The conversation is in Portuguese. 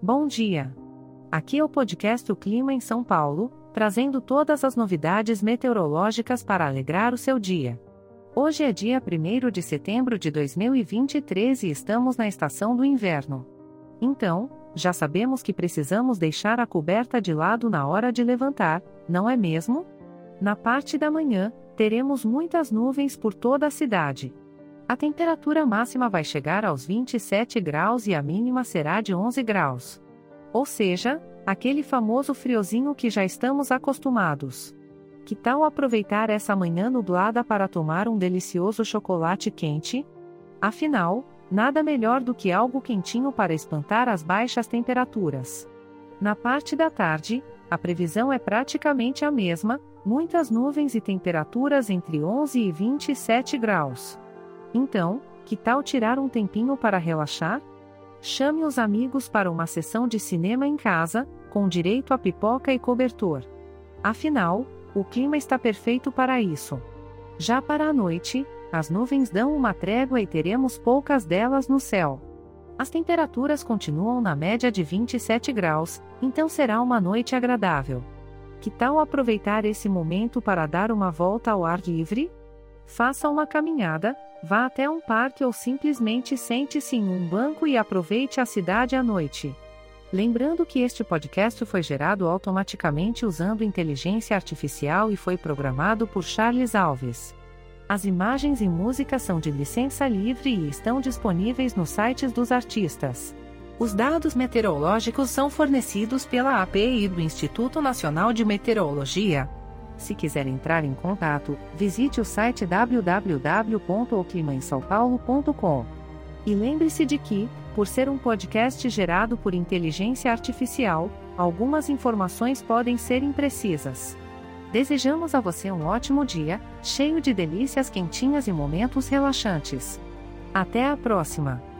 Bom dia! Aqui é o podcast O Clima em São Paulo, trazendo todas as novidades meteorológicas para alegrar o seu dia. Hoje é dia 1 de setembro de 2023 e estamos na estação do inverno. Então, já sabemos que precisamos deixar a coberta de lado na hora de levantar, não é mesmo? Na parte da manhã, teremos muitas nuvens por toda a cidade. A temperatura máxima vai chegar aos 27 graus e a mínima será de 11 graus. Ou seja, aquele famoso friozinho que já estamos acostumados. Que tal aproveitar essa manhã nublada para tomar um delicioso chocolate quente? Afinal, nada melhor do que algo quentinho para espantar as baixas temperaturas. Na parte da tarde, a previsão é praticamente a mesma, muitas nuvens e temperaturas entre 11 e 27 graus. Então, que tal tirar um tempinho para relaxar? Chame os amigos para uma sessão de cinema em casa, com direito a pipoca e cobertor. Afinal, o clima está perfeito para isso. Já para a noite, as nuvens dão uma trégua e teremos poucas delas no céu. As temperaturas continuam na média de 27 graus, então será uma noite agradável. Que tal aproveitar esse momento para dar uma volta ao ar livre? Faça uma caminhada, vá até um parque ou simplesmente sente-se em um banco e aproveite a cidade à noite. Lembrando que este podcast foi gerado automaticamente usando inteligência artificial e foi programado por Charles Alves. As imagens e músicas são de licença livre e estão disponíveis nos sites dos artistas. Os dados meteorológicos são fornecidos pela API do Instituto Nacional de Meteorologia, se quiser entrar em contato, visite o site www.oclimaemsaopaulo.com. E lembre-se de que, por ser um podcast gerado por inteligência artificial, algumas informações podem ser imprecisas. Desejamos a você um ótimo dia, cheio de delícias quentinhas e momentos relaxantes. Até a próxima!